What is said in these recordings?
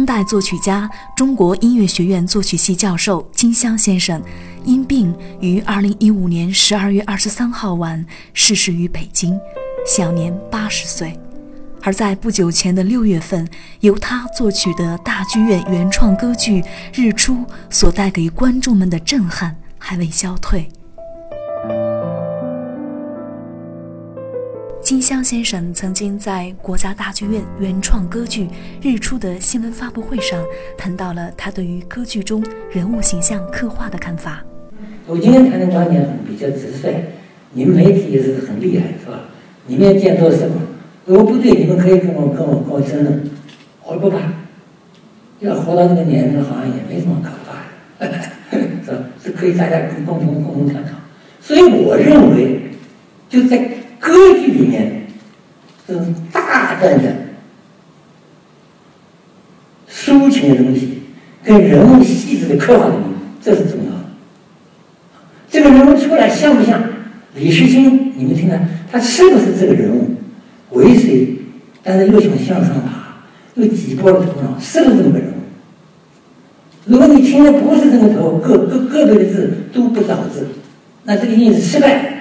当代作曲家、中国音乐学院作曲系教授金湘先生，因病于二零一五年十二月二十三号晚逝世于北京，享年八十岁。而在不久前的六月份，由他作曲的大剧院原创歌剧《日出》所带给观众们的震撼还未消退。金湘先生曾经在国家大剧院原创歌剧《日出》的新闻发布会上谈到了他对于歌剧中人物形象刻画的看法。我今天谈的观点比较直率，你们媒体也是很厉害，是吧？你们见多识广，如果不对，你们可以跟我跟我跟我争论，我不怕。要活到这个年龄，好像也没什么可怕的，是吧？是可以大家共同共同探讨。所以我认为，就在。歌剧里面，这种大段的抒情的东西，跟人物细致的刻画的东西，这是重要的。这个人物出来像不像李世清？你们听看，他是不是这个人物？为谁？但是又想向上爬，又挤破了头脑，是不是这么个人物？如果你听的不是这个头，个个个别的字都不找字，那这个意思失败。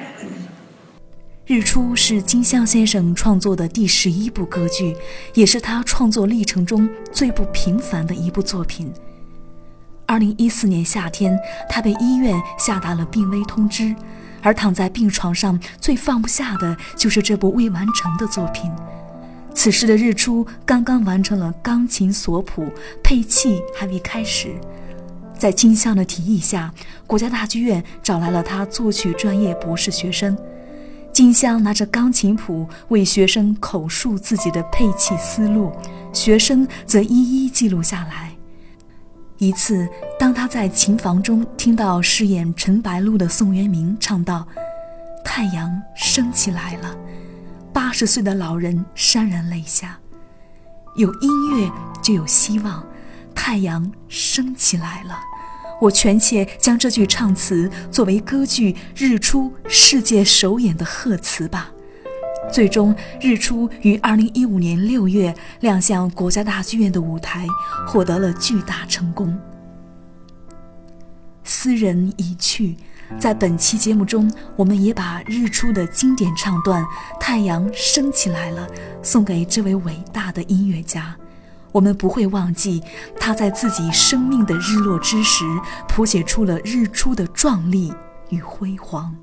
日出是金湘先生创作的第十一部歌剧，也是他创作历程中最不平凡的一部作品。二零一四年夏天，他被医院下达了病危通知，而躺在病床上最放不下的就是这部未完成的作品。此时的日出刚刚完成了钢琴索谱，配器还未开始。在金湘的提议下，国家大剧院找来了他作曲专业博士学生。金香拿着钢琴谱为学生口述自己的配器思路，学生则一一记录下来。一次，当他在琴房中听到饰演陈白露的宋元明唱道：“太阳升起来了”，八十岁的老人潸然泪下。有音乐就有希望，太阳升起来了。我权且将这句唱词作为歌剧《日出》世界首演的贺词吧。最终，《日出》于二零一五年六月亮相国家大剧院的舞台，获得了巨大成功。斯人已去，在本期节目中，我们也把《日出》的经典唱段《太阳升起来了》送给这位伟大的音乐家。我们不会忘记，他在自己生命的日落之时，谱写出了日出的壮丽与辉煌。